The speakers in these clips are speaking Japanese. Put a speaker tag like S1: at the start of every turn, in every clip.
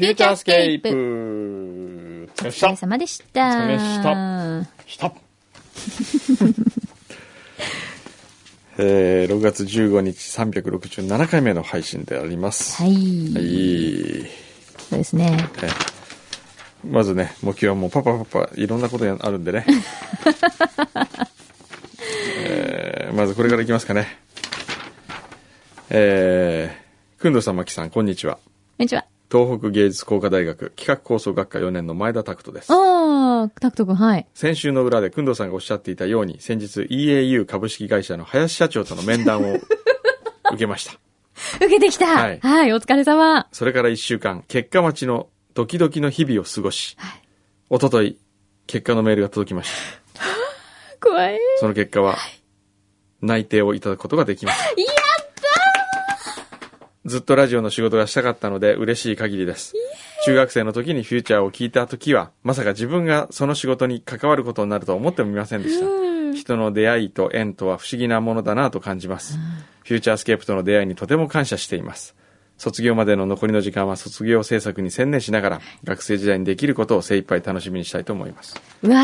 S1: フューチャースケープ。お疲れ
S2: 様でした。
S1: お疲れ様した。えー、6月15日367回目の配信であります。
S2: はい。
S1: はい。
S2: そうですね。
S1: えーまずね、もう今日はもうパパパパいろんなことがあるんでね。えーまずこれからいきますかね。えー、くんどさんまきさん、こんにちは。
S2: こんにちは。
S1: 東北芸術工科大学企画構想学科4年の前田拓人です。
S2: あー、タクト君、はい。
S1: 先週の裏で、くんどうさんがおっしゃっていたように、先日 EAU 株式会社の林社長との面談を 受けました。
S2: 受けてきた
S1: は
S2: はいい、お疲れ様
S1: それから1週間、結果待ちのドキドキの日々を過ごし、
S2: はい。
S1: おととい、結果のメールが届きました。
S2: 怖い。
S1: その結果は、内定をいただくことができました。
S2: や
S1: ずっとラジオの仕事がしたかったので嬉しい限りです。中学生の時にフューチャーを聞いた時は、まさか自分がその仕事に関わることになるとは思ってもみませんでした。
S2: うん
S1: 人の出会いと縁とは不思議なものだなと感じます。フューチャースケープとの出会いにとても感謝しています。卒業までの残りの時間は卒業制作に専念しながら、学生時代にできることを精一杯楽しみにしたいと思います。
S2: うわ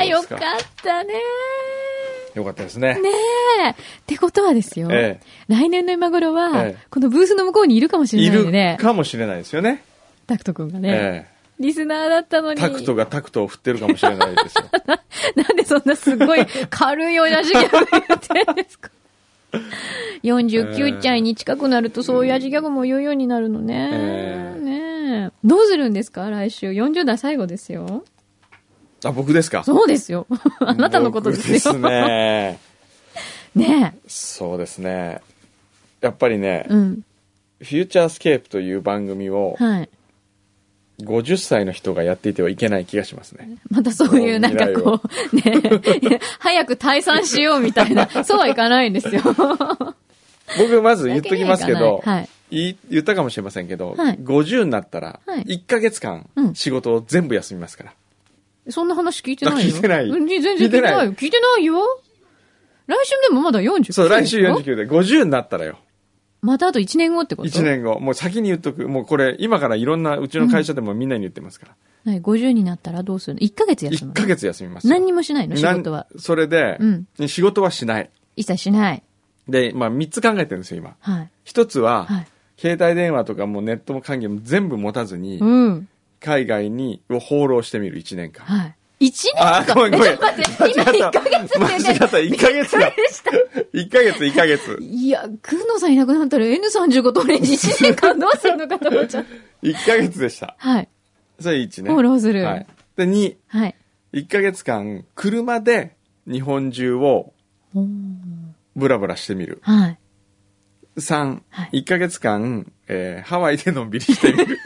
S2: ー、よ
S1: か
S2: ったね
S1: よかったですね。
S2: ねえ。ってことはですよ。
S1: え
S2: 来年の今頃は、
S1: ええ
S2: このブースの向こうにいるかもしれ
S1: い
S2: ないよね
S1: る。かもしれないですよね。
S2: タクト君がね。
S1: え
S2: リスナーだったのに。
S1: えタクトがタクトを振ってるかもしれないですよ。
S2: なんでそんなすごい軽い親父ギャグ言ってんですか49歳に近くなるとそういう親父ギャグも言うようになるのね。
S1: ええ
S2: ねえ。どうするんですか？来週。40代最後ですよ。
S1: あ、僕ですか？
S2: そうですよ。あなたのことですよ。
S1: 僕ですね。
S2: ね
S1: そうですね。やっぱりね、
S2: え。うん。
S1: フューチャースケープという番組を
S2: はい。
S1: 50歳の人がやっていてはいけない気がしますね。
S2: またそういうなんかこう、ね早く退散しようみたいな、そうはいかないんですよ。
S1: 僕まず言っときますけど、
S2: はい。
S1: 言ったかもしれませんけど、
S2: はい
S1: 50になったら、
S2: はい
S1: 1ヶ月間
S2: うん
S1: 仕事を全部休みますから。
S2: そんな話聞いてないよ。
S1: あ聞いてない
S2: うん全然聞いてないよ。聞いてないよ。来週でもまだ49
S1: そう、来週
S2: でしょ
S1: ？49で50になったらよ。
S2: またあと1年後ってこと
S1: ？1。年後。もう先に言っとく。もうこれ、今からいろんな、うちの会社でもみんなに言ってますから。
S2: はい、50になったらどうするの ?1 ヶ月休む
S1: 1
S2: の
S1: ヶ月休みますよ。
S2: 何にもしないの？仕事は。
S1: それで、
S2: うん
S1: 仕事はしない。
S2: 一切しない。
S1: で、まあ3つ考えてるんですよ、今。
S2: はい。
S1: 一つは、
S2: はい。
S1: 携帯電話とかもネットも関係も全部持たずに、
S2: うん。
S1: 海外に、を放浪してみる1年間。
S2: はい。1年
S1: あ、
S2: か
S1: ごめんごめん。
S2: 待って、今1ヶ月って
S1: 間違った。1ヶ月だ。1ヶ月、1ヶ月。
S2: いや、くんのさんいなくなったら N35 トレンジ1年間どうするのかと思っちゃった。
S1: 1ヶ月でした。
S2: はい。
S1: それ1ね。
S2: 放浪する。
S1: はい。で、2、
S2: はい。
S1: 1ヶ月間、車で日本中をブラブラしてみる。
S2: はい。
S1: 3、
S2: はい
S1: 1ヶ月間、えーハワイでのんびりしてみる。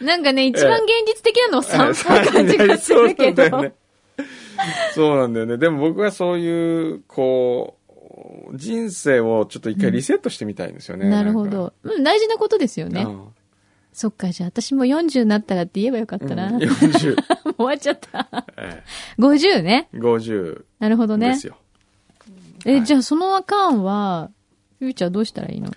S2: なんかね、一番現実的なのは散歩な感じがするけど。
S1: そうなんだよね。そうなんだよね。でも僕はそういう、こう、人生をちょっと一回リセットしてみたいんですよね。
S2: なるほ。ど。うん、大事なことですよね。
S1: うん
S2: そっか、じゃあ私も40になったらって言えばよかったな。
S1: うん
S2: もう
S1: 40、
S2: 終わっちゃった。
S1: え
S2: 50ね。
S1: え50
S2: なるほどね。
S1: ですよ。
S2: え、
S1: はい
S2: じゃあその間は、フューチャーどうしたらいいの？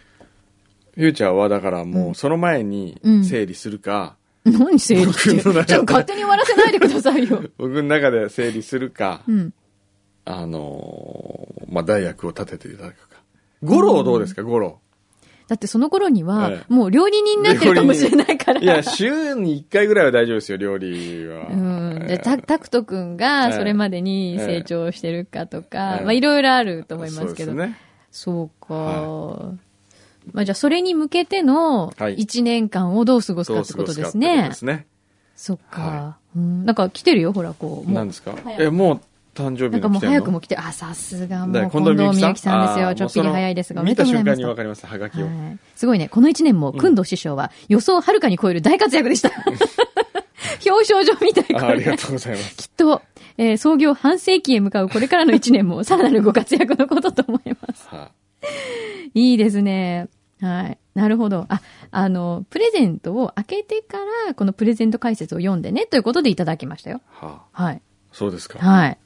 S1: フューチャーはだからもうその前に
S2: うん
S1: 整理するか、
S2: 何整理って。
S1: 僕の中で
S2: ちょっと勝手に終わらせないでくださいよ。
S1: 僕の中で整理するか、
S2: うん。
S1: あのーまあ、大学を立てていただくか。五郎どうですか、五郎。
S2: だってその頃には
S1: え、え
S2: もう料理人になってるかもしれないから。
S1: いや、週に1回ぐらいは大丈夫ですよ、料理は。
S2: うん。で、
S1: ええ
S2: タタクト君
S1: え
S2: が
S1: え
S2: それまでに成長してるかとか、
S1: ええ
S2: まあいろいろあると思いますけど。
S1: そうね。
S2: そうか。
S1: は
S2: まあじゃあそれに向けての
S1: はい
S2: 1年間をどう過ごすかってこと
S1: 過ごすかってこと
S2: ですね。そっか
S1: は。
S2: うん。なんか来てるよ、ほら、こう。
S1: 何ですか？え、もう誕生日
S2: なんかもう早くも来て、あ、さすがもう、近藤美幸さん？ですよ。ちょっぴり早いですが、お
S1: もう
S2: めでとうございます
S1: 見た瞬間に。わかります、はがきを。
S2: はい。すごいね。この1年も、くんど師匠は予想をはるかに超える大活躍でした。表彰状みたいこれ
S1: あありがとうございます。
S2: きっと、えー創業半世紀へ向かうこれからの1年も、さらなるご活躍のことと思います。
S1: は い
S2: いですね。はい。なるほど。あ、あの、プレゼントを開けてから、このプレゼント解説を読んでね、ということでいただきましたよ。
S1: はあ、
S2: はい。
S1: そうですか。
S2: はい。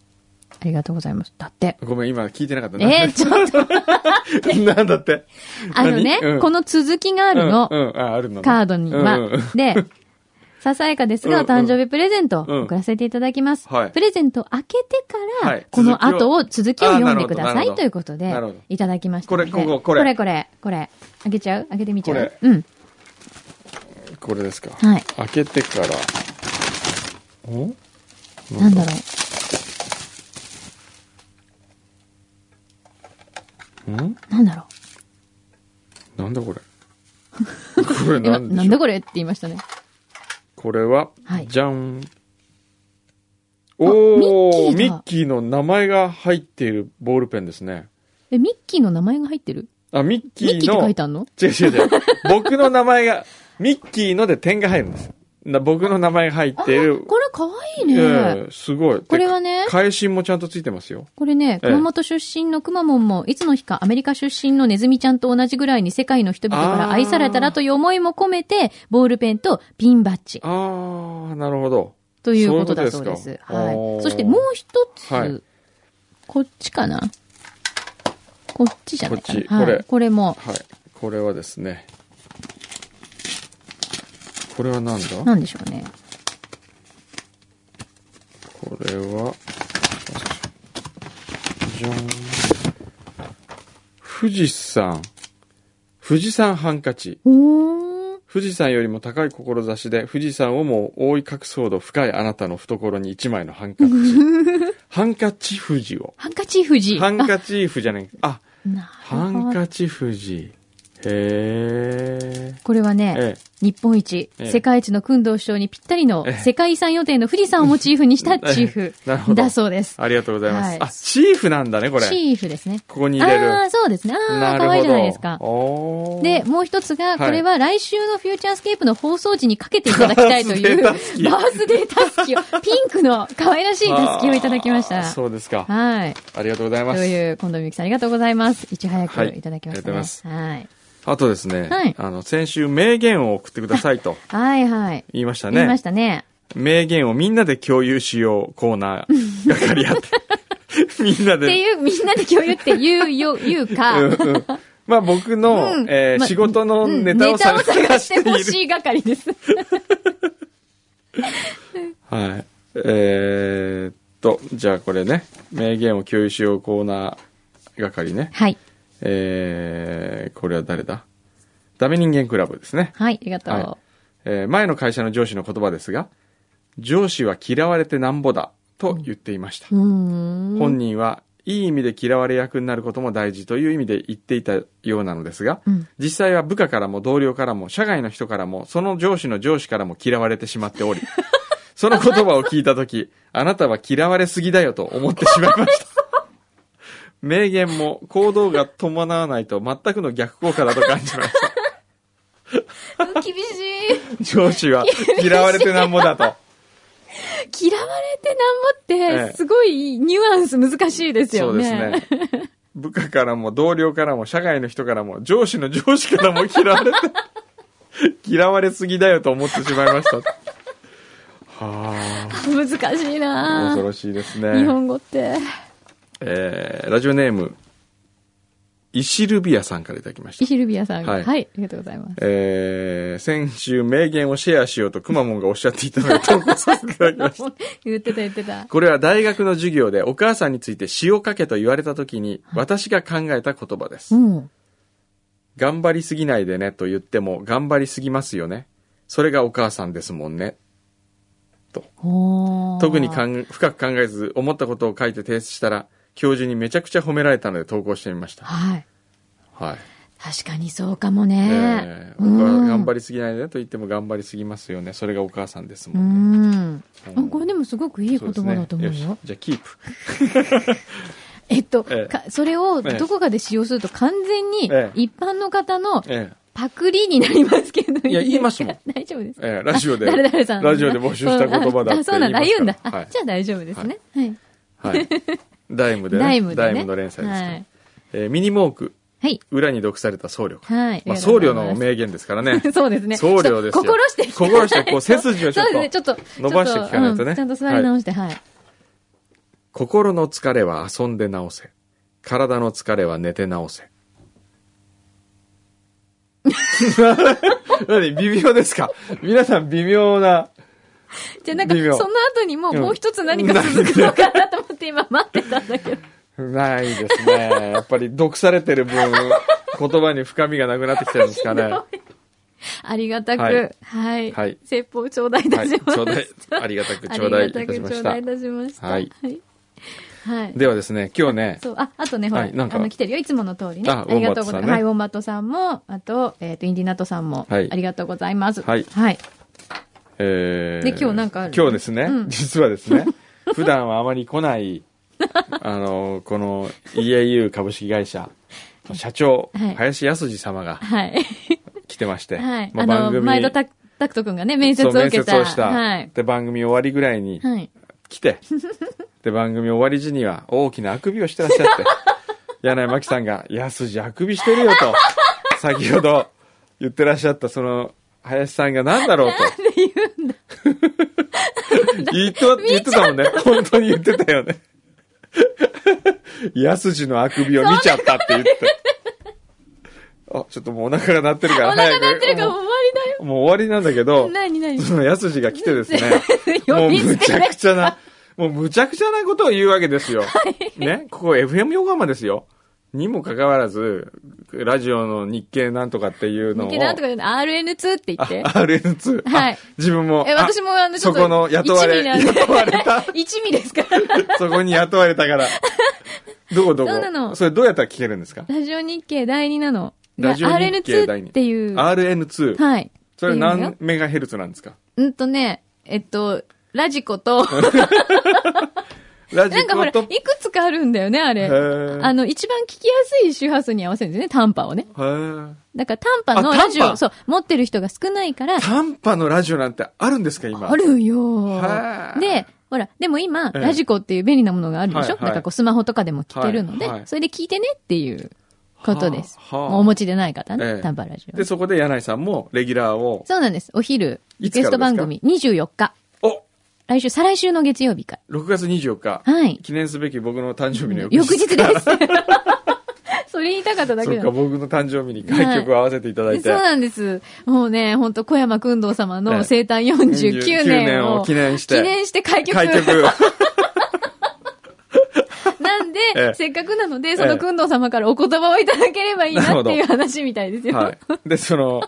S2: りがとうございます。だって。
S1: ごめん、今聞いてなかった。
S2: えー、ちょっと、
S1: なんだって。
S2: あのね、
S1: 何？うん
S2: この続きがあるの、
S1: うん、うん、あ、あるのね。
S2: カードには。
S1: うんうん
S2: で、ささやかですが、お誕生日プレゼント
S1: うん
S2: 送らせていただきます。
S1: はい
S2: プレゼント開けてから、
S1: はい
S2: この後を、続きを読んでくださいということで
S1: なるほど、
S2: いただきましたので。
S1: これこここれ
S2: これ、これ、これ。開けちゃう？開けてみちゃう？
S1: これ
S2: うん。
S1: これですか。
S2: はい。
S1: 開けてから。お？
S2: なんだ？ろ
S1: ん
S2: う。なんだろ
S1: なんだこれ？これ
S2: う。今、
S1: なんでしょう？
S2: なんだこれって言いましたね。
S1: これは、
S2: はい
S1: じゃん。
S2: あ
S1: おー、ミ
S2: ミッキー
S1: の名前が入っているボールペンですね。
S2: え、ミッキーの名前が入ってる？
S1: あ、ミッキー
S2: ミッキーって書
S1: の、
S2: いてあんの？
S1: 違う違う違う。僕の名前が、ミッキーので点が入るんです。な僕の名前が入っている。
S2: これかわいいね。
S1: ええすごい。
S2: これはね
S1: で返信もちゃんとついてますよ。
S2: これね、
S1: ええ
S2: 熊本出身のくまモンも、いつの日かアメリカ出身のネズミちゃんと同じぐらいに世界の人々から愛されたらという思いも込めて、ボールペンとピンバッジ
S1: あー、なるほど。
S2: ということだそうです。
S1: そういう
S2: はい。そしてもう一つ、
S1: はい
S2: こっちかな？こっちじゃないかな？
S1: こっち
S2: はい、
S1: これ
S2: これも、
S1: はい。これはですね。これはなんだ？
S2: なんでしょうね。
S1: これは、じゃん。富士山。富士山ハンカチ。富士山よりも高い志で富士山をも覆い隠すほど深いあなたの懐に一枚のハンカチ。ハンカチ富士を。
S2: ハンカチ富士。
S1: ハンカチーフじゃない。あ、ハンカチ富士。へー。
S2: これはね、
S1: ええ。
S2: 日本一、
S1: ええ
S2: 世界一の訓導首相にぴったりの
S1: ええ
S2: 世界遺産予定の富士山をモチーフにしたチーフ
S1: なるほど
S2: だそうです。
S1: ありがとうございます。
S2: はい
S1: あ、チーフなんだね、これ。
S2: チーフですね。
S1: ここに入れる。
S2: ああ、そうですね。ああ、
S1: なるほど。
S2: 可愛いじゃないですか。で、もう一つが、
S1: い
S2: これは来週のフューチャースケープの放送時にかけていただきたいという、
S1: バ
S2: バ
S1: ースデータ
S2: ースキを、ピンクの可愛らしいタスキをいただきました。
S1: そうですか。
S2: はい。
S1: ありがとうございます。
S2: という、近藤美幸さんありがとうございます。いち早くいただきましたね。
S1: はいありがとうござ
S2: はい。
S1: あとですね、
S2: はい
S1: あの、先週名言を送ってくださいと
S2: はいはい。
S1: 言いました
S2: 言いま
S1: ね
S2: し。たね。
S1: 名言をみんなで共有しようコーナーがかり合って。みんな
S2: って
S1: で。
S2: いう、みんなで共有って言うよ、言うか。
S1: うんうんまあ僕の、
S2: うんま
S1: えー仕事のネタを探し
S2: して。ほしい係です。
S1: はい。えーっと、じゃあこれね、名言を共有しようコーナー係ね。
S2: はい。
S1: えー、これは誰だ？ダメ人間クラブですね。
S2: はい、ありがとう。
S1: はいえー前の会社の上司の言葉ですが、上司は嫌われてなんぼだと言っていました。
S2: うーん。
S1: 本人はいい意味で嫌われ役になることも大事という意味で言っていたようなのですが、
S2: うん
S1: 実際は部下からも同僚からも社外の人からもその上司の上司からも嫌われてしまっており、その言葉を聞いたとき、あなたは嫌われすぎだよと思ってしまいました。名言も行動が伴わないと全くの逆効果だと感じました。
S2: 厳しい。
S1: 上司は嫌われてなんぼだと。
S2: 嫌われてなんぼ
S1: ええ
S2: って、すごいニュアンス難しいですよ
S1: そうです
S2: ね。
S1: ね。部下からも同僚からも社外の人からも上司の上司からも嫌われて、嫌われすぎだよと思ってしまいました。は
S2: 難しい
S1: あ、
S2: な
S1: 恐ろしいです
S2: 日
S1: ね。
S2: 本語って。
S1: えー、ラジオネーム、イシルビアさんからいただきました
S2: イ。シルビアさんが。
S1: は
S2: はいい。ありがとうございます。
S1: えー、先週名言をシェアしようとくまモンがおっしゃっていたので投稿させていただきました。
S2: 言ってた言ってた。
S1: これは大学の授業でお母さんについて詩を書けと言われた時に私が考えた言葉です。
S2: うん。
S1: 頑張りすぎないでねと言っても頑張りすぎますよね。それがお母さんですもんね。
S2: おー
S1: 特にかん深く考えず思ったことを書いて提出したら教授にめちゃくちゃ褒められたので投稿してみました。
S2: はい。
S1: はい。
S2: 確かにそうかもね。
S1: えー頑張りすぎないでねと言っても頑張りすぎますよね。それがお母さんです
S2: う
S1: もんね。
S2: ん。あこれでもすごくいい言葉だと思うよ。
S1: そですねじゃあキープ。
S2: えっと、
S1: ええ
S2: かそれを
S1: ええ
S2: どこかで使用すると完全に
S1: ええ
S2: 一般の方の
S1: え
S2: パクリになりますけど。
S1: いや言いますもん
S2: 大丈夫です
S1: え。ええラジオで、
S2: 誰々さん。
S1: ラジオで募集した言葉だって
S2: あ、そうなんだ。言うんだ。
S1: はい
S2: あじゃあ大丈夫ですね。はい。
S1: はい。ダイムでね。
S2: ダイムでね。
S1: の連載ですから、
S2: はい。
S1: えーミニモーク、
S2: はい。
S1: 裏に読された僧侶。
S2: はい。
S1: まあ、僧侶の名言ですからね。
S2: そうですね。
S1: 僧侶ですよ。
S2: 心して。
S1: 心して、こう、背筋をちょっと
S2: ょっと。
S1: 伸ばして聞かないとね。
S2: ちょっうんちゃんと座り直して、はい。
S1: 心の疲れは遊んで治せ。体の疲れは寝て治せ。何？微妙ですか？皆さん微妙な。
S2: じゃあなんか、その後にも
S1: うん
S2: もう一つ何か続くのかなと思って今待ってたんだけど。
S1: ないですね。やっぱり毒されてる分、言葉に深みがなくなってきてるんですかね。は
S2: ありがたく、
S1: は
S2: はいい。
S1: はい
S2: 説法頂戴いた
S1: い。
S2: します。
S1: ちょうだい、ありがたく
S2: あ
S1: 頂戴い
S2: りがたく
S1: たしました
S2: 頂戴い。たしました。
S1: はい
S2: はい。はい。
S1: ではですね、今日ね、
S2: そう、あ、あとね、ほら、
S1: はいなんか
S2: あの、来てるよ。いつもの通りね。
S1: あ
S2: ありがとうございます。はい、ウォンバットさんも、あと、えっ、と、インディナットさんも、
S1: はい
S2: ありがとうございます。
S1: はい
S2: はい。
S1: えー
S2: で今日なんかある？
S1: 今日ですね、
S2: うん
S1: 実はですね、普段はあまり来ない、あの、この EAU 株式会社の社長、
S2: はい
S1: 林康二様が
S2: はい。
S1: 来てまして、
S2: はい。
S1: ま
S2: あの、前田タクタクト君がね、面接を受けた。
S1: 接をした、
S2: はい。
S1: で、番組終わりぐらいに
S2: はい。
S1: 来て、で、番組終わり時には大きなあくびをしてらっしゃって、柳井真紀さんが、安次あくびしてるよと、先ほど言ってらっしゃったその、林さんが何だろうと。言って言ってたもんね。本当に言ってたよね。安次のあくびを見ちゃったって言って。あ、ちょっともうお腹が鳴ってるから
S2: お腹
S1: 早く。
S2: 鳴ってるから終わ
S1: もうもう終わりなんだけど
S2: り、だよ。何何？
S1: その安次が来てですね。も
S2: 呼
S1: うむちゃくちゃな、もうむちゃくちゃなことを言うわけですよ。ね、ここ FM 横浜ですよ。にもかかわらず、ラジオの日経なんとかっていうのを。
S2: 日経なんとかで RN2 って言って。
S1: あ RN2。
S2: はい
S1: あ自分も。
S2: え、私もあの、ちょっと。
S1: そこの雇われ、雇われた。
S2: 一味ですから。
S1: そこに雇われたから。どこどこ？
S2: そうなの
S1: それどうやったら聞けるんですか？
S2: ラジオ日経第2なの。
S1: ラジオ日経第
S2: RN2
S1: 二
S2: っていう。
S1: ?RN2。
S2: はい。
S1: それ何メガヘルツなんですか？
S2: うんとね、えっと、ラジコと、なんかほら、い。くつかあるんだよね、あれ。あの、一番聞きやすい周波数に合わせるんですよね、短波をね。だから短波の
S1: あ
S2: ラジオ、そう、持ってる人が少ないから、
S1: 短波のラジオなんてあるんですか今？
S2: あるよで、ほら、でも今、
S1: ええ
S2: ラジコっていう便利なものがあるでしょ、
S1: はいはい
S2: なんかこうスマホとかでも聞けるので、それで聞いてねっていうことです。お持ちでない方ね、
S1: ええ
S2: 短波ラジオ。
S1: で、そこで柳井さんもレギュラーを、
S2: そうなんです。お昼、リクエスト番組24日。
S1: お
S2: 来週、再来週の月曜日か
S1: !6 月24日。
S2: ら。はい。
S1: 記念すべき僕の誕生日の翌
S2: 翌日
S1: から
S2: です。それ言いたかっただ
S1: そっか、
S2: けだ。
S1: 僕の誕生日に楽曲を合わせていただいて。
S2: そうなんです。もうね、本当小山君堂様
S1: ええ
S2: の生誕49年を
S1: 記念して
S2: 記念して開局。
S1: 開曲。
S2: なんで、
S1: ええ
S2: せっかくなので、その君堂様からお言葉をいただければいいなっていう話みたいですよ。
S1: はい。で、その、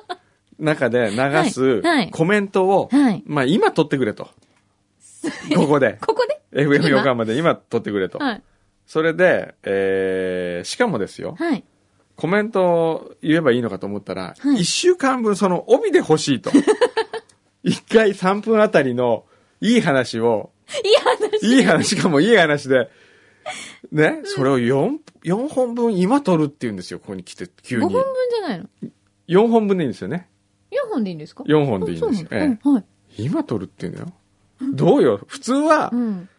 S1: 中で流す
S2: はいはい
S1: コメントを、
S2: はい
S1: まあ今撮ってくれと。ここで。
S2: ここで
S1: ？FM 横浜で今撮ってくれと。
S2: はい。
S1: それで、えー、しかもですよ、
S2: はい。
S1: コメントを言えばいいのかと思ったら、
S2: はい
S1: 一週間分その帯で欲しいと。一回3分あたりのいい話を、
S2: いい話。
S1: いい話、しかもいい話で、ね、それを4、4本分今撮るって言うんですよ、ここに来て、急
S2: 5本
S1: に
S2: 分。じゃないの
S1: ？4本分でいいんですよね。
S2: ?4 本でいいんですか
S1: ？4本でいいんですよ。
S2: はい。
S1: 今撮るって言うんだよ。どうよ？普通は
S2: う、ん。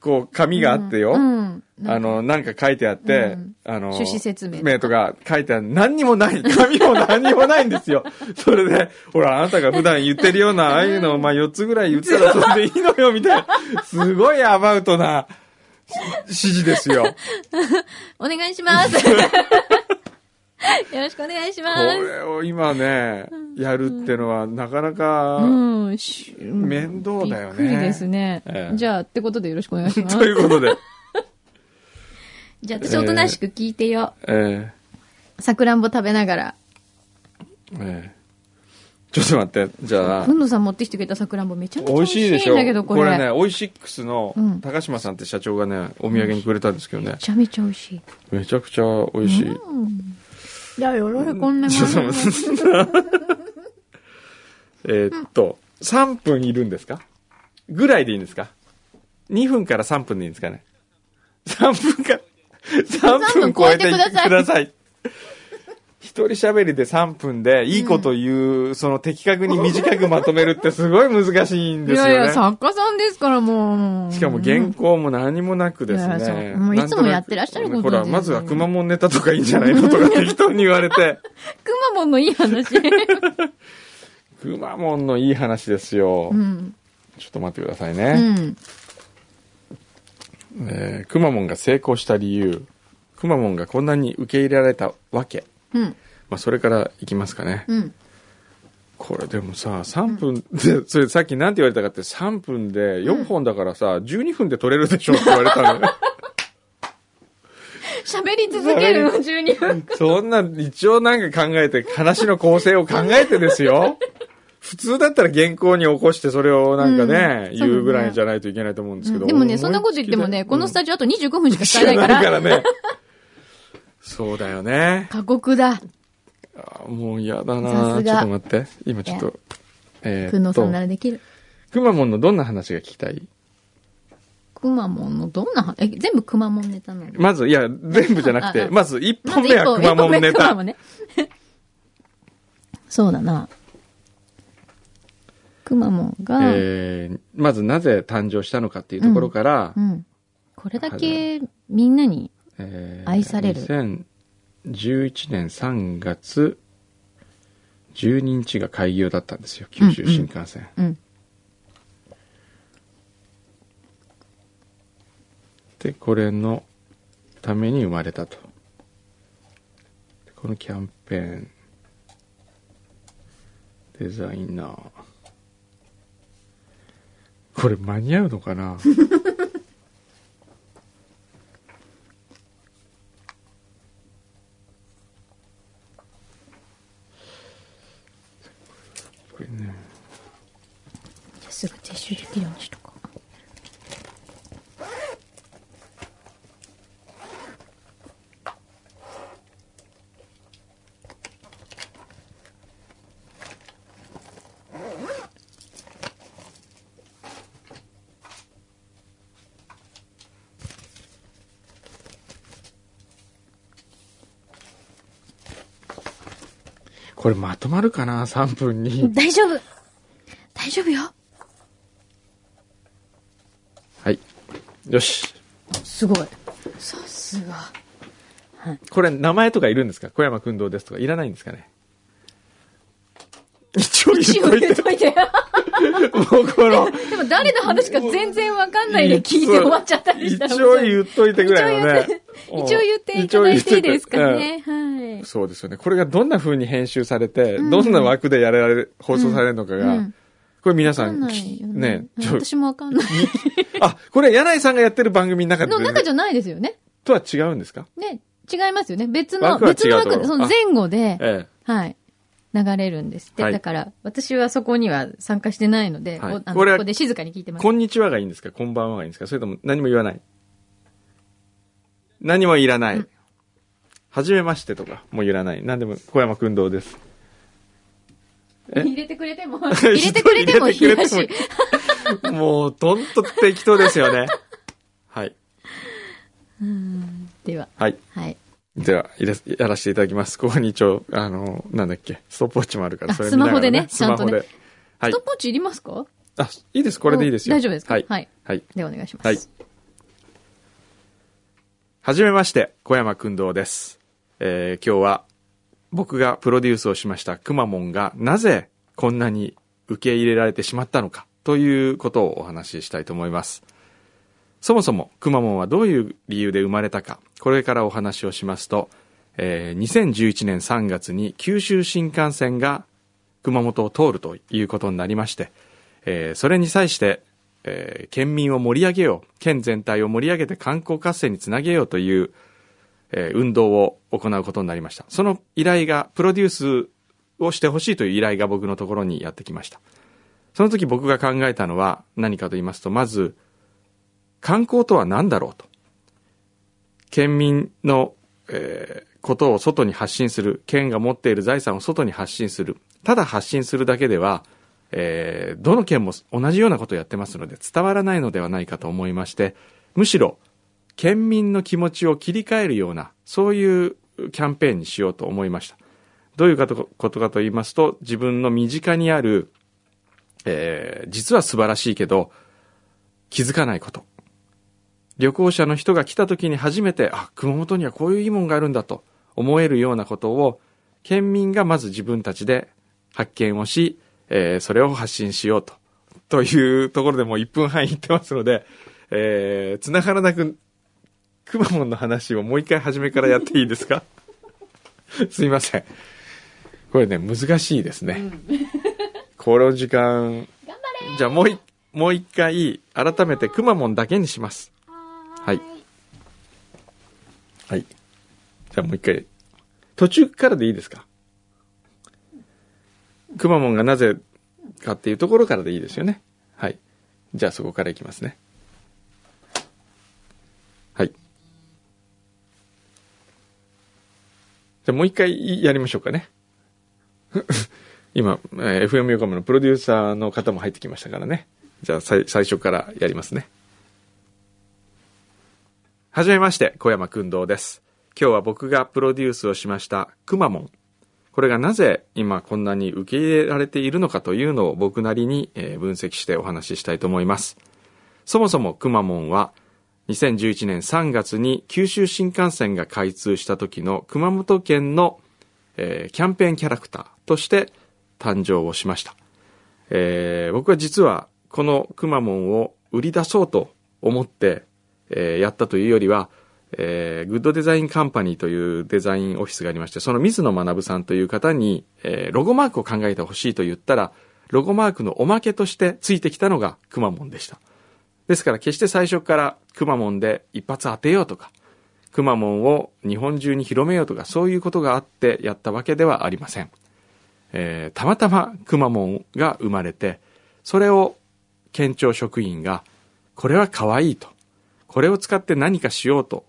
S1: こう、紙があってよ。
S2: うん。
S1: あの、なんか書いてあって、
S2: うん
S1: あの、
S2: 趣旨説明
S1: とか書いてある。何にもない。紙も何にもないんですよ。それで、ほら、あなたが普段言ってるような、ああいうのを、まあ、4つぐらい言ったらそれでいいのよ、みたいな。すごいアバウトな指示ですよ。
S2: お願いします。よろしくお願いし
S1: こ
S2: ます。
S1: れを今ね、やるってのは、なかなか、面倒だよね
S2: びっくりですね。
S1: ええ
S2: じゃあ、ってことでよろしくお願いしま
S1: とい
S2: す。
S1: うことで、
S2: じゃあ、私おとなしく聞いてよ。
S1: え
S2: さくらんぼ食べながら。
S1: ーえーちょっと待って、じゃあ
S2: く、んのさん持ってきてくれたさくらんぼめちゃめちゃ美
S1: 美
S2: 味しいんだけど、これ。
S1: これね、オイシックスの
S2: うん
S1: 高島さんって社長がね、お土産にくれたんですけどね
S2: め、ちゃめちゃ美味しい。
S1: めちゃくちゃ美味しい。
S2: うん。いや、よろしこんな
S1: ちょっと待ってえーっと、3分いるんですか？ぐらいでいいんですか ?2 分から3分でいいんですかね ?3 分か、3分超えて
S2: ください。
S1: 一人喋りで3分でいいこと言う、その的確に短くまとめるってすごい難しいん
S2: い
S1: ですよね。
S2: やいや、作家さんですから、もう。
S1: しかも原稿も何もなくですね。
S2: うもういつもやってらっしゃること
S1: ほら、まずはくまモンネタとかいいんじゃないのとか適当に言われて。
S2: くまモンのいい話。
S1: くまモンのいい話ですよ。
S2: うん。
S1: ちょっと待ってくださいうね。
S2: ん。
S1: えーくまモンが成功した理由、くまモンがこんなに受け入れられたわけ。
S2: うん。
S1: まあ、それからいきますかね。
S2: うん。
S1: これでもさ、3分で、それさっきなんて言われたかって3分で4本だからさ、12分で取れるでしょって言われたのね。
S2: 喋り続けるの、12分。
S1: そんな、一応なんか考えて、話の構成を考えてですよ。普通だったら原稿に起こしてそれをなんかね、
S2: うん
S1: 言うぐらいじゃないといけないと思うんですけど。
S2: でもね、そんなこと言ってもね、このスタジオあと25分しか使えないか
S1: ら、からね。そうだよね。
S2: 過酷だ。
S1: あもう嫌だ
S2: さ
S1: なちょっと待って。今ちょっと。え
S2: くんのさんな、らできる。
S1: くまモンのどんな話が聞きたい？
S2: くまモンのどんなは、え、全部くまモンネタなの？
S1: まず、いや、全部じゃなくて、まず1
S2: ま
S1: 本目はくまモンネタ
S2: ね そうだな。くまモンが、
S1: えーまずなぜ誕生したのかっていうところから
S2: う、ん。これだけみんなに、
S1: えー
S2: 愛される
S1: 2011年3月12日が開業だったんですよ、九州新幹線。
S2: うん。
S1: で、これのために生まれたと。このキャンペーン、デザイナー。これ間に合うのかなこれね。
S2: じゃあすぐ撤収できるようにしとこう。
S1: これまとまるかな ?3 分に。
S2: 大丈夫大丈夫よ
S1: はい。よし。
S2: すごい。さすが。
S1: これ名前とかいるんですか？小山君堂ですとかいらないんですかね？一応言っ
S2: 一応
S1: といて。
S2: 言っといて。
S1: もうこの、
S2: でも誰の話か全然わかんないで聞いて終わっちゃったりしたら。
S1: 一応言っといてぐらいのね。
S2: 一応言っていただいていいですかね。はい。
S1: そうですよね。これがどんな風に編集されて、どんな枠でやられる、放送されるのかが、
S2: うん
S1: これ皆さ
S2: ん
S1: ね
S2: ね。、
S1: ちょ
S2: 私もわかんない。
S1: あ、これ柳井さんがやってる番組の中で、
S2: の中じゃないですよね。
S1: とは違うんですか？
S2: ね、違いますよね。別の、別の枠、その前後で、
S1: え
S2: はい。流れるんですって。
S1: はい
S2: だから、私はそこには参加してないので、
S1: はい
S2: おあの
S1: こ
S2: ここで静かに聞いて
S1: え。
S2: ます。
S1: こんにちはがいいんですか？こんばんはがいいんですか？それとも何も言わない？何もいらない。はじめましてとかもういらない。何でも小山君堂です。え？
S2: 入れてくれても、入れてくれてもいいらしい。
S1: もう、とんと適当ですよね。はい。
S2: では、
S1: はい。
S2: はい。
S1: では、やらせていただきます。ここに一応、あの、なんだっけ、ストップウォッチもあるから、
S2: あ
S1: それ見ながら
S2: スマホでね
S1: スマホで。はい
S2: ストッ。プウォッチいりますか？
S1: あ、いいです。これでいいですよ。
S2: お大丈夫ですか？
S1: はい。
S2: はい。
S1: はい。
S2: ではお願いします。
S1: はい。はじめまして、小山君堂です。えー今日は僕がプロデュースをしましたくまモンがなぜこんなに受け入れられてしまったのかということをお話ししたいと思います。そもそもくまモンはどういう理由で生まれたか、これからお話をしますと、えー2011年3月に九州新幹線が熊本を通るということになりまして、えーそれに際して、えー県民を盛り上げよう、県全体を盛り上げて観光活性につなげようという、えー運動を行うことになりました。その依頼が、プロデュースをしてほしいという依頼が僕のところにやってきました。その時僕が考えたのは何かと言いますと、まず、観光とは何だろうと。県民の、えーことを外に発信する。県が持っている財産を外に発信する。ただ発信するだけでは、えーどの県も同じようなことをやってますので伝わらないのではないかと思いまして、むしろ県民の気持ちを切り替えるような、そういうキャンペーンにしようと思いました。どういうことかと言いますと、自分の身近にある、えー実は素晴らしいけど、気づかないこと。旅行者の人が来た時に初めて、あ、熊本にはこういういいもんがあるんだと思えるようなことを、県民がまず自分たちで発見をし、えーそれを発信しようと。というところでもう1分半言ってますので、えー、繋がらなく、くまモンの話をもう一回初めからやっていいですか？すいません。これね、難しいですね。この時間、じゃあもういもう一回、改めてくまモンだけにします。はい。はい。じゃあもう一回、途中からでいいですか？くまモンがなぜかっていうところからでいいですよね。はい。じゃあそこからいきますね。はい。じゃもう一回やりましょうかね。今、えー FM 横浜のプロデューサーの方も入ってきましたからね。じゃあ最初からやりますね。はじめまして、小山君堂です。今日は僕がプロデュースをしましたくまモン。これがなぜ今こんなに受け入れられているのかというのを僕なりに分析してお話ししたいと思います。そもそもくまモンは2011年3月に九州新幹線が開通した時の熊本県の、えーキャンペーンキャラクターとして誕生をしました。えー僕は実はこのくまモンを売り出そうと思って、えーやったというよりは、えーグッドデザインカンパニーというデザインオフィスがありまして、その水野学さんという方に、えーロゴマークを考えてほしいと言ったら、ロゴマークのおまけとしてついてきたのがくまモンでした。ですから決して最初からくまモンで一発当てようとか、くまモンを日本中に広めようとか、そういうことがあってやったわけではありません。えーたまたまくまモンが生まれて、それを県庁職員が、これは可愛いと。これを使って何かしようと。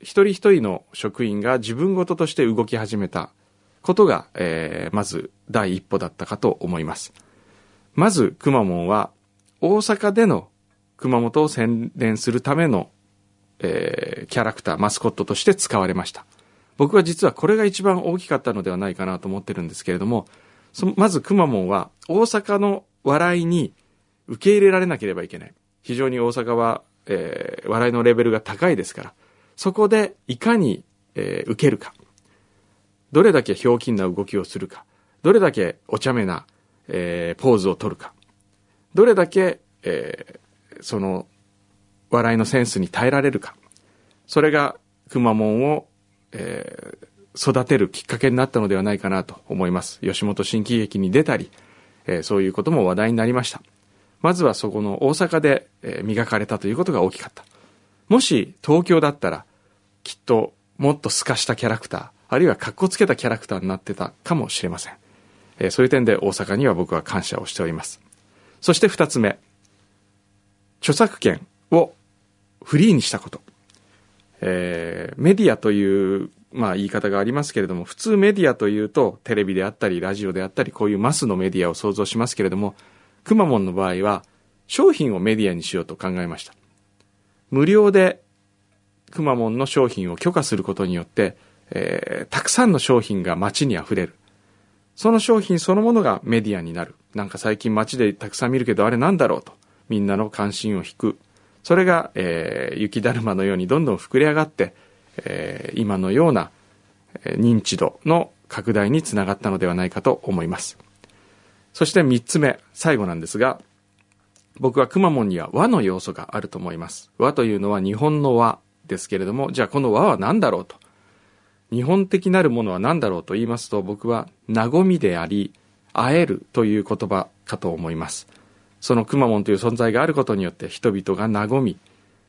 S1: 一人一人の職員が自分事として動き始めたことが、えーまず第一歩だったかと思います。まず、くまモンは、大阪での熊本を宣伝するための、えーキャラクター、マスコットとして使われました。僕は実はこれが一番大きかったのではないかなと思ってるんですけれども、そまずくまモンは大阪の笑いに受け入れられなければいけない。非常に大阪は、えー笑いのレベルが高いですから、そこでいかに、えー受けるか。どれだけひょうきんな動きをするか。どれだけお茶目な、えーポーズを取るか。どれだけ、えーその、笑いのセンスに耐えられるか。それが、くまモンを、えー育てるきっかけになったのではないかなと思います。吉本新喜劇に出たり、えーそういうことも話題になりました。まずはそこの大阪で、えー磨かれたということが大きかった。もし東京だったら、きっともっと透かしたキャラクター、あるいは格好つけたキャラクターになってたかもしれません。えーそういう点で大阪には僕は感謝をしております。そして二つ目、著作権をフリーにしたこと。えーメディアという、まあ言い方がありますけれども、普通メディアというと、テレビであったり、ラジオであったり、こういうマスのメディアを想像しますけれども、くまモンの場合は、商品をメディアにしようと考えました。無料で、くまモンの商品を許可することによって、えーたくさんの商品が街に溢れる。その商品そのものがメディアになる。なんか最近街でたくさん見るけど、あれなんだろうと。みんなの関心を引く。それが、えー雪だるまのようにどんどん膨れ上がって、えー今のような認知度の拡大につながったのではないかと思います。そして三つ目、最後なんですが、僕はくまモンには和の要素があると思います。和というのは日本の和ですけれども、じゃあこの和は何だろうと。日本的なるものは何だろうと言いますと、僕は和みであり、会えるという言葉かと思います。そのくまモンという存在があることによって人々が和み、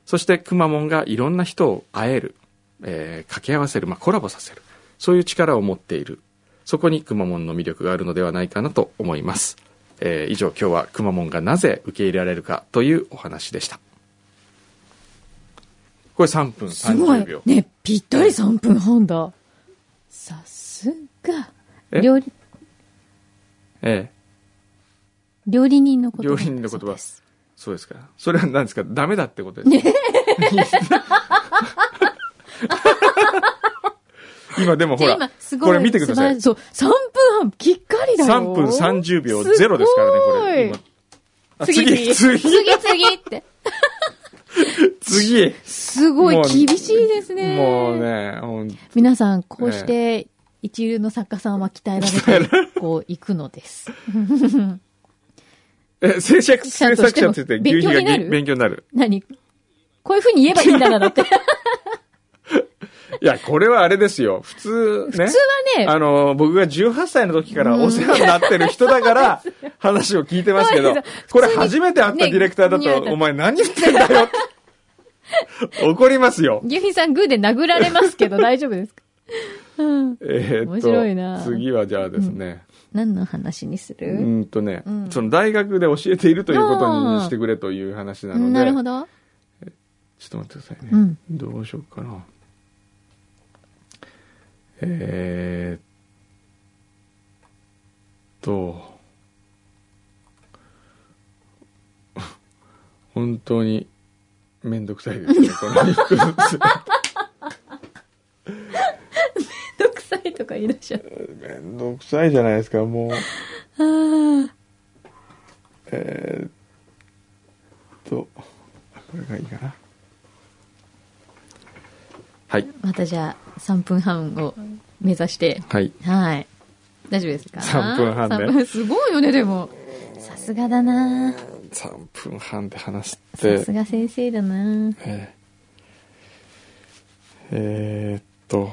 S1: そしてくまモンがいろんな人を会える、えー掛け合わせる、まあ、コラボさせる。そういう力を持っている。そこにくまモンの魅力があるのではないかなと思います。えー以上今日はくまモンがなぜ受け入れられるかというお話でした。これ3分
S2: すごい
S1: 30秒。。
S2: ね、ぴったり3分半だ。さすが。
S1: え？
S2: 料理、
S1: ええ
S2: 料理人の言葉。
S1: 料理人の言葉。そうですか。それは何ですか？ダメだってことですか、今でもほら。これ見てください。
S2: そう、3分半、きっかりだよ。
S1: 3分30秒ゼロですからね、これ。
S2: 次、次、
S1: 次、
S2: 次、って。
S1: 次。
S2: すごい厳しいですね。
S1: もうね、
S2: 皆さん、こうして、一流の作家さんは鍛えられて、こう、行くのです。
S1: え、制作、制作者って言って、牛皮が勉強になる？
S2: 何？こういう風に言えばいいんだな、だって。
S1: いや、これはあれですよ。普通ね。
S2: 普通はね、
S1: あの、僕が18歳の時からお世話になってる人だから、話を聞いてますけどこれ初めて会ったディレクターだ
S2: ね
S1: と、お前何言ってんだよ。怒りますよ。
S2: 牛皮さんグーで殴られますけど大丈夫ですか？うん。
S1: えーっと、
S2: 面白いな
S1: 次はじゃあですね、
S2: 何の話にす
S1: う
S2: る？
S1: ーんとね、
S2: うん
S1: その大学で教えているということにしてくれという話なので、
S2: なるほど。
S1: ちょっと待ってくださいね。
S2: うん
S1: どうしようかな。えーっと、本当にめんどくさいですね、この
S2: とか言い出しちゃう。
S1: めんどくさいじゃないですか、もう。
S2: あー
S1: えーっと、これがいいかな。はい、
S2: またじゃあ、3分半を目指して。
S1: はい。
S2: はい。大丈夫ですか
S1: ？3分半ね
S2: 3分すごいよね、でも。さすがだな
S1: 3分半で話し
S2: さ
S1: て
S2: す、が先生だな
S1: えーえーっと、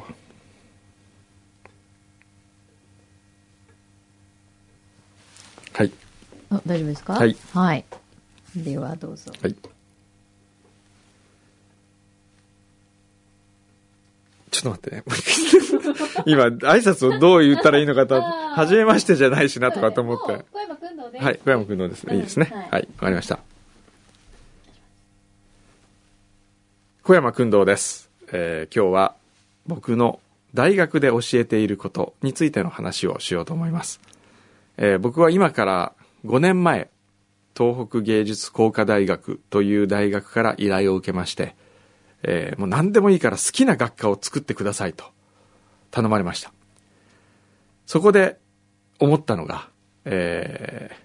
S1: はい、
S2: あ、大丈夫ですか？
S1: はい。
S2: はい。では、どうぞ。
S1: はい。ちょっと待ってね。今、挨拶をどう言ったらいいのかと、
S2: あー
S1: はじめましてじゃないしなとかと思って。
S2: 小山くんどうで
S1: はい、小山君のですね。いいですね。
S2: はい
S1: はい、わかりました。小山君堂です。えー今日は僕の大学で教えていることについての話をしようと思います。えー僕は今から5年前、東北芸術工科大学という大学から依頼を受けまして、えーもう何でもいいから好きな学科を作ってくださいと頼まれました。そこで思ったのが、えー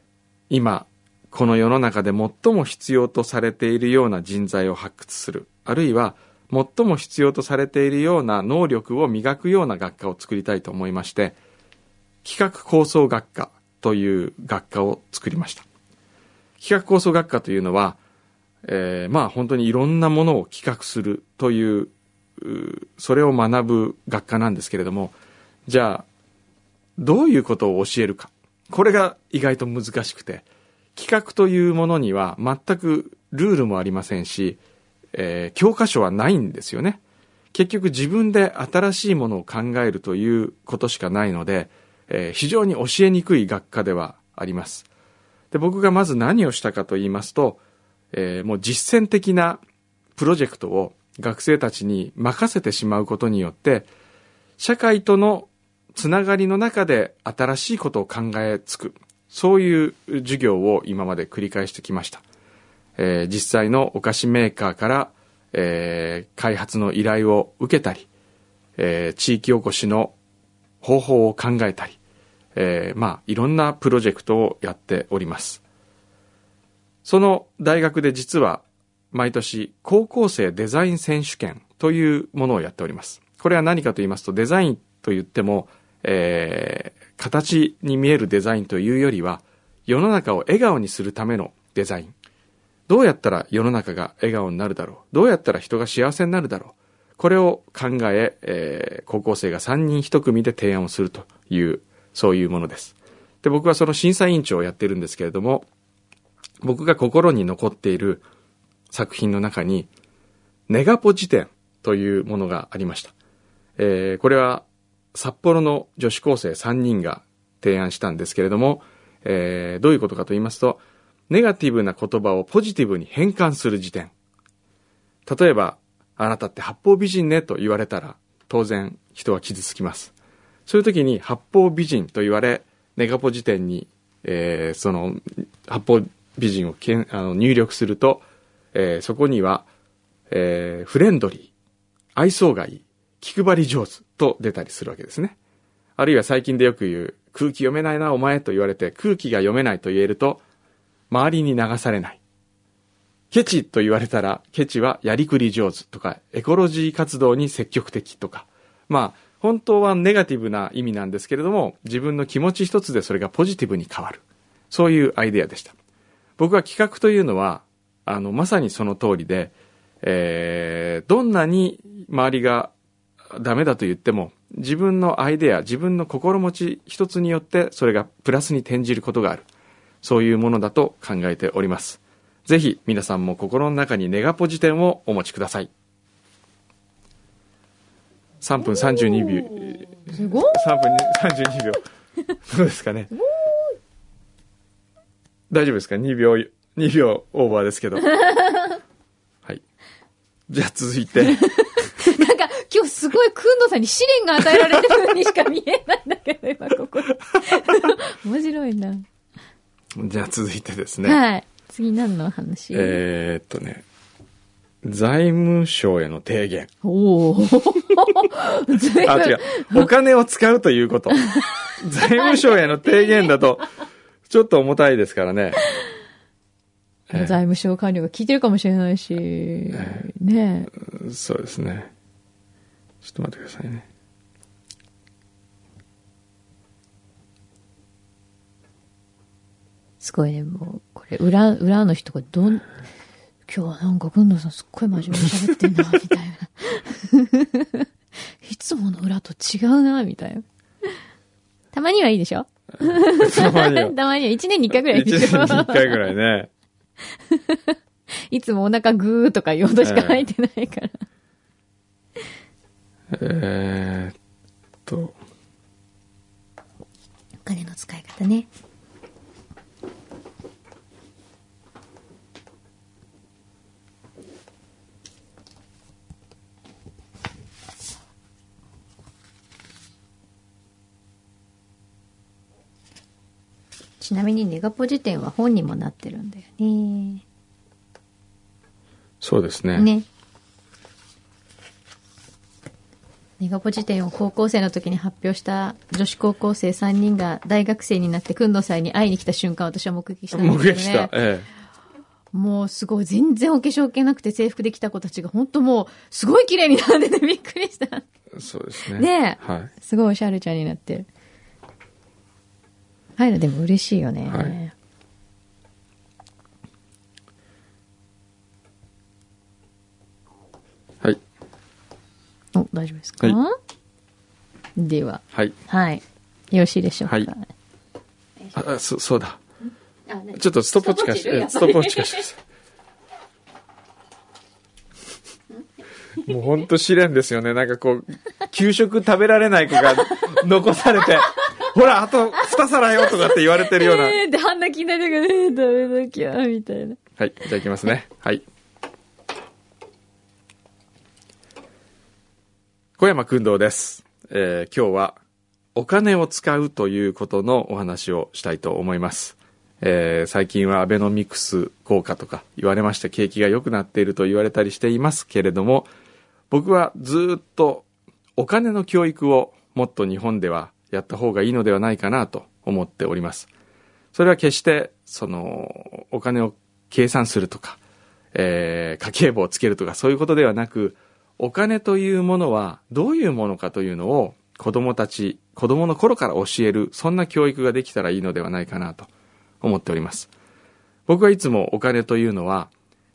S1: 今、この世の中で最も必要とされているような人材を発掘する、あるいは最も必要とされているような能力を磨くような学科を作りたいと思いまして、企画構想学科という学科を作りました。企画構想学科というのは、えーまあ本当にいろんなものを企画するという、それを学ぶ学科なんですけれども、じゃあ、どういうことを教えるか。これが意外と難しくて、企画というものには全くルールもありませんし、えー教科書はないんですよね。結局自分で新しいものを考えるということしかないので、えー非常に教えにくい学科ではあります。で、僕がまず何をしたかと言いますと、えーもう実践的なプロジェクトを学生たちに任せてしまうことによって、社会とのつながりの中で新しいことを考えつく。そういう授業を今まで繰り返してきました。えー実際のお菓子メーカーから、えー開発の依頼を受けたり、えー地域おこしの方法を考えたり、えーまあ、いろんなプロジェクトをやっております。その大学で実は毎年高校生デザイン選手権というものをやっております。これは何かと言いますとデザインと言っても、えー形に見えるデザインというよりは世の中を笑顔にするためのデザイン。どうやったら世の中が笑顔になるだろうどうやったら人が幸せになるだろうこれを考ええー高校生が3人1組で提案をするという、そういうものです。で、僕はその審査委員長をやってるんですけれども、僕が心に残っている作品の中に、ネガポ辞典というものがありました。えーこれは札幌の女子高生3人が提案したんですけれども、えーどういうことかと言いますと、ネガティブな言葉をポジティブに変換する辞典。例えば、あなたって八方美人ねと言われたら、当然人は傷つきます。そういう時に八方美人と言われ、ネガポ辞典に、えーその、八方美人をけんあの入力すると、えーそこには、えーフレンドリー、愛想がいい、気配り上手と出たりするわけですね。あるいは最近でよく言う、空気読めないなお前と言われて空気が読めないと言えると、周りに流されない。ケチと言われたら、ケチはやりくり上手とか、エコロジー活動に積極的とか。まあ、本当はネガティブな意味なんですけれども、自分の気持ち一つでそれがポジティブに変わる。そういうアイデアでした。僕は企画というのは、あの、まさにその通りで、えーどんなに周りがダメだと言っても、自分のアイデア、自分の心持ち一つによって、それがプラスに転じることがある。そういうものだと考えております。ぜひ皆さんも心の中にネガポジテンをお持ちください。3分32秒、
S2: すごい
S1: 3分32秒。どうですかね？大丈夫ですか ?2 秒、2秒オーバーですけど。はい。じゃあ続いて、
S2: なんか、今日すごい、くんのさんに試練が与えられてるようにしか見えないんだけど、今ここ。面白いな。
S1: じゃあ続いてですね。
S2: はい。次何の話？
S1: えーっとね、財務省への提言。
S2: おお。
S1: あ、違う。お金を使うということ。財務省への提言だと、ちょっと重たいですからね。え
S2: 財務省官僚が聞いてるかもしれないし、ねえ。
S1: そうですね。ちょっと待ってくださいね。
S2: すごいね、もう、これ、裏、裏の人がどん、今日はなんか、くんのさんすっごい真面目に喋ってんな、みたいな。いつもの裏と違うな、みたいな。たまにはいいでしょ？
S1: たまには。
S2: たまには1年に1回ぐらいでしょ
S1: 年に一回ぐらいね。
S2: いつもお腹グーとか言う音しか入ってないから。
S1: えーっと、
S2: お金の使い方ね。ちなみにネガポジ店は本にもなってるんだよね。
S1: そうですね。
S2: ね。ネガポジ店を高校生の時に発表した女子高校生3人が大学生になってくんのさんに会いに来た瞬間私は目撃したんですね。
S1: 撃した。え
S2: もうすごい、全然お化粧系なくて制服できた子たちが本当もう、すごい綺麗になっててびっくりした。
S1: えそうですね。
S2: ねえ
S1: はい。
S2: すごいおしゃれちゃんになってる。ああいうのでも嬉しいよね。
S1: はいはい。
S2: お、大丈夫ですか、
S1: は
S2: では、
S1: はい。
S2: はい。よろしいでしょうか？
S1: はいあ、そ、そうだ。ちょっとストップウォッチ貸しストップウォッチ貸してください。もうほんと試練ですよね。なんかこう、給食食べられない子が残されて、ほら、あと2皿よとかって言われてるような。
S2: えーって、あんな気になるから、えー、食べなきゃ、みたいな。
S1: はい、じゃあいきますね。はい。小山君堂です。えー今日はお金を使うということのお話をしたいと思います。えー最近はアベノミクス効果とか言われまして景気が良くなっていると言われたりしていますけれども、僕はずっとお金の教育をもっと日本ではやった方がいいのではないかなと思っております。それは決して、その、お金を計算するとか、えー家計簿をつけるとか、そういうことではなく、お金というものはどういうものかというのを子供たち、子供の頃から教える、そんな教育ができたらいいのではないかなと思っております。僕はいつもお金というのは、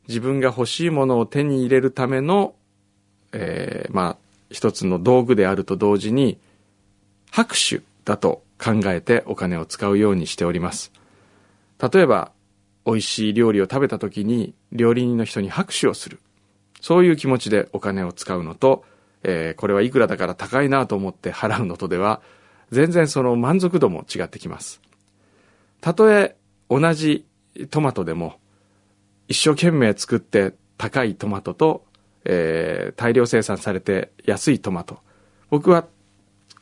S1: 自分が欲しいものを手に入れるための、えーまあ、一つの道具であると同時に、拍手だと考えてお金を使うようにしております。例えば、美味しい料理を食べた時に料理人の人に拍手をする。そういう気持ちでお金を使うのと、えーこれはいくらだから高いなと思って払うのとでは、全然その満足度も違ってきます。たとえ同じトマトでも、一生懸命作って高いトマトと、えー大量生産されて安いトマト。僕は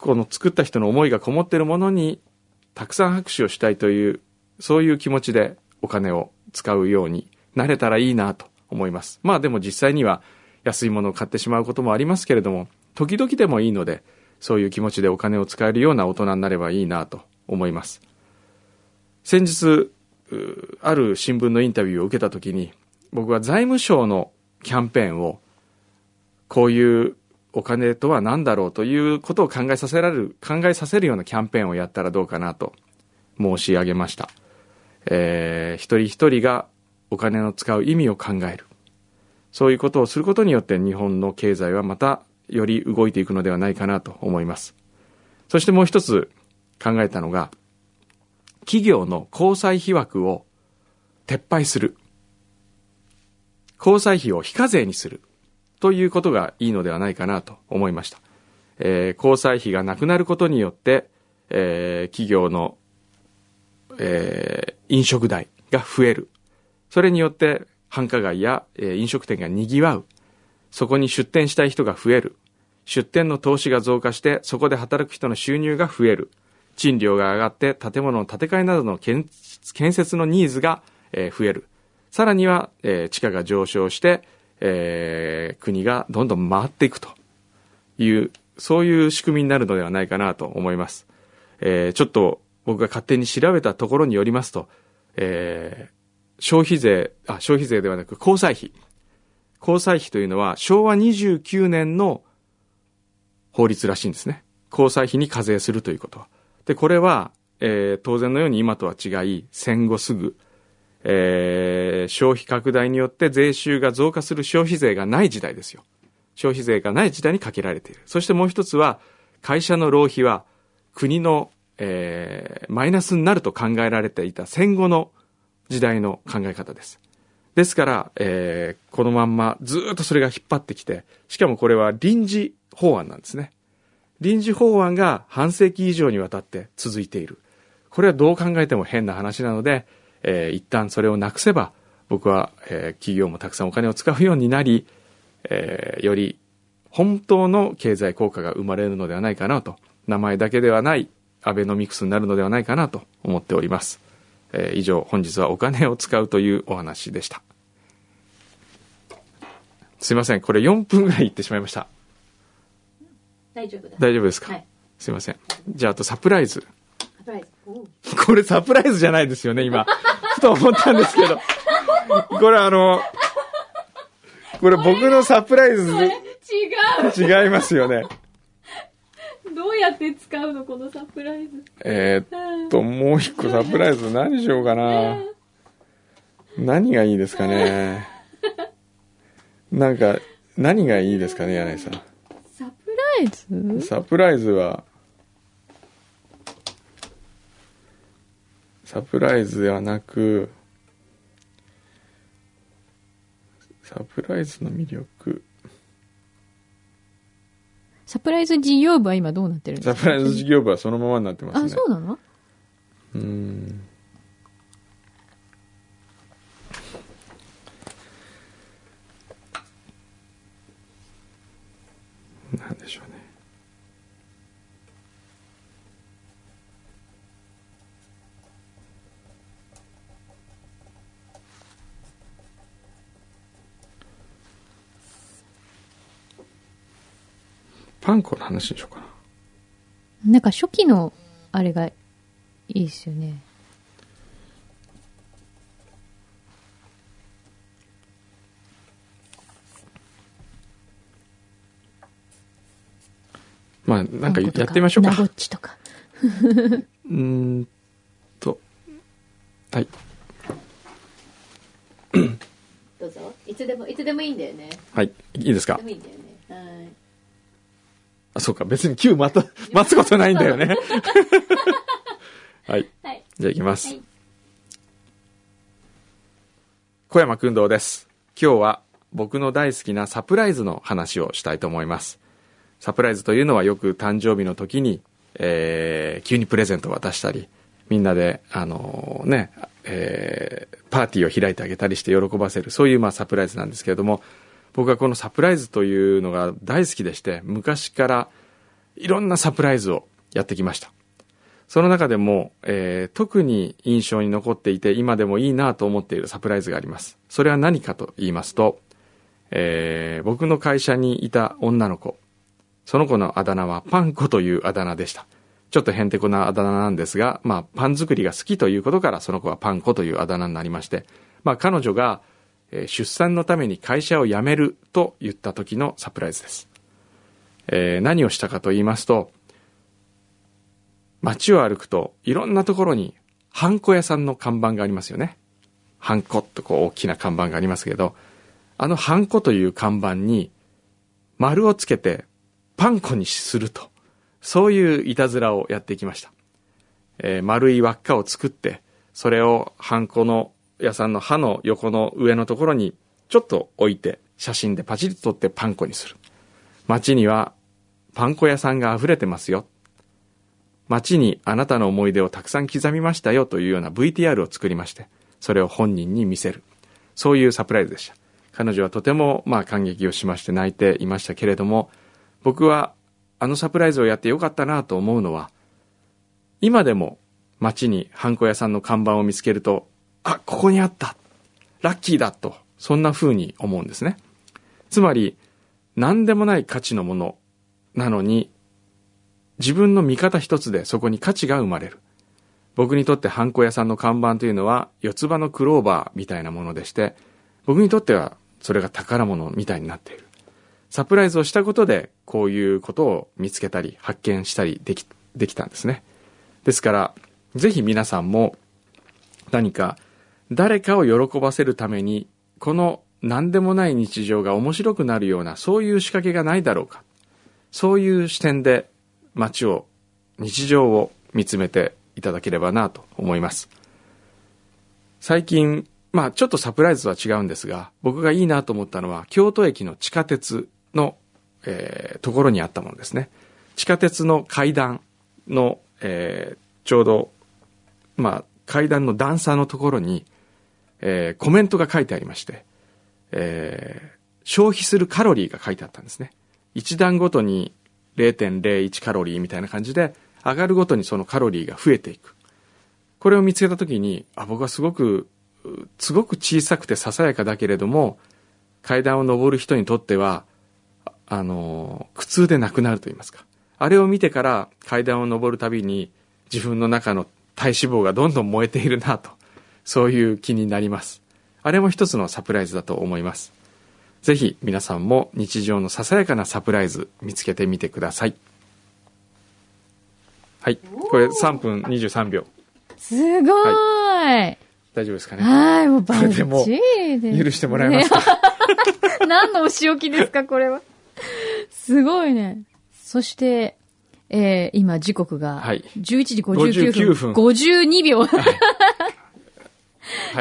S1: この作った人の思いがこもっているものにたくさん拍手をしたいという、そういう気持ちでお金を使うようになれたらいいなと思います。まあでも実際には安いものを買ってしまうこともありますけれども、時々でもいいので、そういう気持ちでお金を使えるような大人になればいいなと思います。先日、ある新聞のインタビューを受けたときに、僕は財務省のキャンペーンを、こういうお金とは何だろうということを考えさせられる、考えさせるようなキャンペーンをやったらどうかなと申し上げました。えー一人一人がお金の使う意味を考える。そういうことをすることによって日本の経済はまたより動いていくのではないかなと思います。そしてもう一つ考えたのが、企業の交際費枠を撤廃する。交際費を非課税にする。ということがいいのではないかなと思いました。えー交際費がなくなることによって、えー企業の、えー飲食代が増える。それによって繁華街や、え飲食店が賑わう。そこに出店したい人が増える。出店の投資が増加して、そこで働く人の収入が増える。賃料が上がって、建物の建て替えなどの建設のニーズが、え増える。さらには、え地価が上昇して、えー国がどんどん回っていくという、そういう仕組みになるのではないかなと思います。えーちょっと僕が勝手に調べたところによりますと、えー消費税、あ、消費税ではなく交際費。交際費というのは昭和29年の法律らしいんですね。交際費に課税するということ。で、これは、えー当然のように今とは違い、戦後すぐ、えー消費拡大によって税収が増加する消費税がない時代ですよ。消費税がない時代にかけられている。そしてもう一つは、会社の浪費は国の、えーマイナスになると考えられていた戦後の時代の考え方です。ですから、えーこのまんまずっとそれが引っ張ってきて、しかもこれは臨時法案なんですね。臨時法案が半世紀以上にわたって続いている。これはどう考えても変な話なので、えー一旦それをなくせば、僕は、えー企業もたくさんお金を使うようになり、えーより本当の経済効果が生まれるのではないかなと、名前だけではないアベノミクスになるのではないかなと思っております。えー以上、本日はお金を使うというお話でした。すいません、これ4分ぐらい言ってしまいました。
S2: 大丈夫だ。
S1: 大丈夫ですか、
S2: はい
S1: すいません。じゃあ、あとサプライズ。これサプライズじゃないですよね、今。ふと思ったんですけど。これあの、これ僕のサプライズ
S2: 違う
S1: 違いますよね。
S2: どうやって使うのこのサプライズ。
S1: えーっと、もう一個サプライズ何しようかな。何がいいですかね。なんか、何がいいですかね、柳井さん。
S2: サプライズ？
S1: サプライズは、サプライズではなく、サプライズの魅力。
S2: サプライズ事業部は今どうなってるんですか？
S1: サプライズ事業部はそのままになってます
S2: あ、
S1: ね。
S2: そうなの？
S1: うーん。なんでしょうね。パン粉の話にしようかな。
S2: なんか初期のあれがいいですよね。
S1: まあ、なんかやってみましょうか。
S2: ナゴッチとか。
S1: うーんと。はい。
S2: どうぞ。いつでも、いつでもいいんだよね。
S1: はい。いいですか？
S2: もいいんだよね。はい。
S1: あ、そうか。別に9待た、待つことないんだよね。はい。
S2: はい。
S1: じゃあ行きます。
S2: はい
S1: 小山君堂です。今日は僕の大好きなサプライズの話をしたいと思います。サプライズというのはよく誕生日の時に、えー急にプレゼントを渡したり、みんなで、あのね、えーパーティーを開いてあげたりして喜ばせる、そういうまあサプライズなんですけれども、僕はこのサプライズというのが大好きでして、昔からいろんなサプライズをやってきました。その中でも、えー特に印象に残っていて、今でもいいなと思っているサプライズがあります。それは何かと言いますと、えー僕の会社にいた女の子、その子のあだ名はパンコというあだ名でした。ちょっとへんてこなあだ名なんですが、まあ、パン作りが好きということから、その子はパンコというあだ名になりまして、まあ、彼女が、出産のために会社を辞めると言った時のサプライズです。えー何をしたかと言いますと、街を歩くといろんなところにハンコ屋さんの看板がありますよね。ハンコってこう大きな看板がありますけど、あのハンコという看板に丸をつけてパン粉にすると。そういういたずらをやっていきました。えー丸い輪っかを作って、それをハンコの屋さんの刃の横の上のところにちょっと置いて、写真でパチリと撮ってパン粉にする。街にはパン粉屋さんが溢れてますよ。街にあなたの思い出をたくさん刻みましたよというような VTR を作りまして、それを本人に見せる。そういうサプライズでした。彼女はとてもまあ感激をしまして泣いていましたけれども、僕はあのサプライズをやってよかったなと思うのは、今でも街にハンコ屋さんの看板を見つけると、あ、ここにあったラッキーだと、そんな風に思うんですね。つまり、何でもない価値のものなのに、自分の見方一つでそこに価値が生まれる。僕にとってハンコ屋さんの看板というのは四つ葉のクローバーみたいなものでして、僕にとってはそれが宝物みたいになっている。サプライズをしたことでこういうことを見つけたり発見したりでき、できたんですね。ですから、ぜひ皆さんも何か誰かを喜ばせるためにこの何でもない日常が面白くなるようなそういう仕掛けがないだろうか。そういう視点で街を、日常を見つめていただければなと思います。最近、まあちょっとサプライズとは違うんですが、僕がいいなと思ったのは京都駅の地下鉄の、えーところにあったものですね。地下鉄の階段の、えーちょうど、まあ階段の段差のところに、えーコメントが書いてありまして、えー消費するカロリーが書いてあったんですね。一段ごとに0.01カロリーみたいな感じで、上がるごとにそのカロリーが増えていく。これを見つけたときに、あ、僕はすごく、すごく小さくてささやかだけれども、階段を登る人にとっては、あの、苦痛でなくなると言いますか。あれを見てから階段を登るたびに、自分の中の体脂肪がどんどん燃えているなと、そういう気になります。あれも一つのサプライズだと思います。ぜひ皆さんも日常のささやかなサプライズ見つけてみてください。はい。これ3分23秒。
S2: すごーい。
S1: 大丈夫ですかね？
S2: はい、もうバッチリです。
S1: 許してもらえますか、
S2: ね 何のお仕置きですか、これは。すごいね。そして、えー、今時刻が、
S1: はい
S2: 11時59
S1: 59分
S2: 分。52秒。
S1: はい。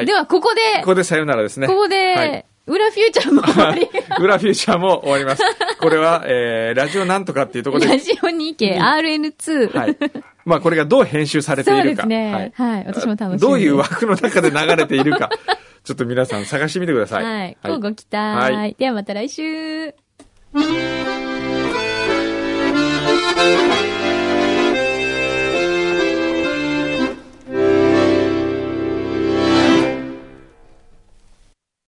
S2: では、ここで、
S1: ここでさよならですね。
S2: ここで、
S1: はい
S2: 裏フューチャーも終わり。
S1: 裏フューチャーも終わります。これは、えー、ラジオなんとかっていうところで、
S2: ラジオに行け、RN2。
S1: はい。まあ、これがどう編集されてい
S2: そう
S1: るか。
S2: ですね。
S1: は
S2: はいい。。私も楽しみ。
S1: どういう枠の中で流れているか、ちょっと皆さん探してみてください。
S2: はい。乞うご期待。
S1: はい
S2: ではまた来週。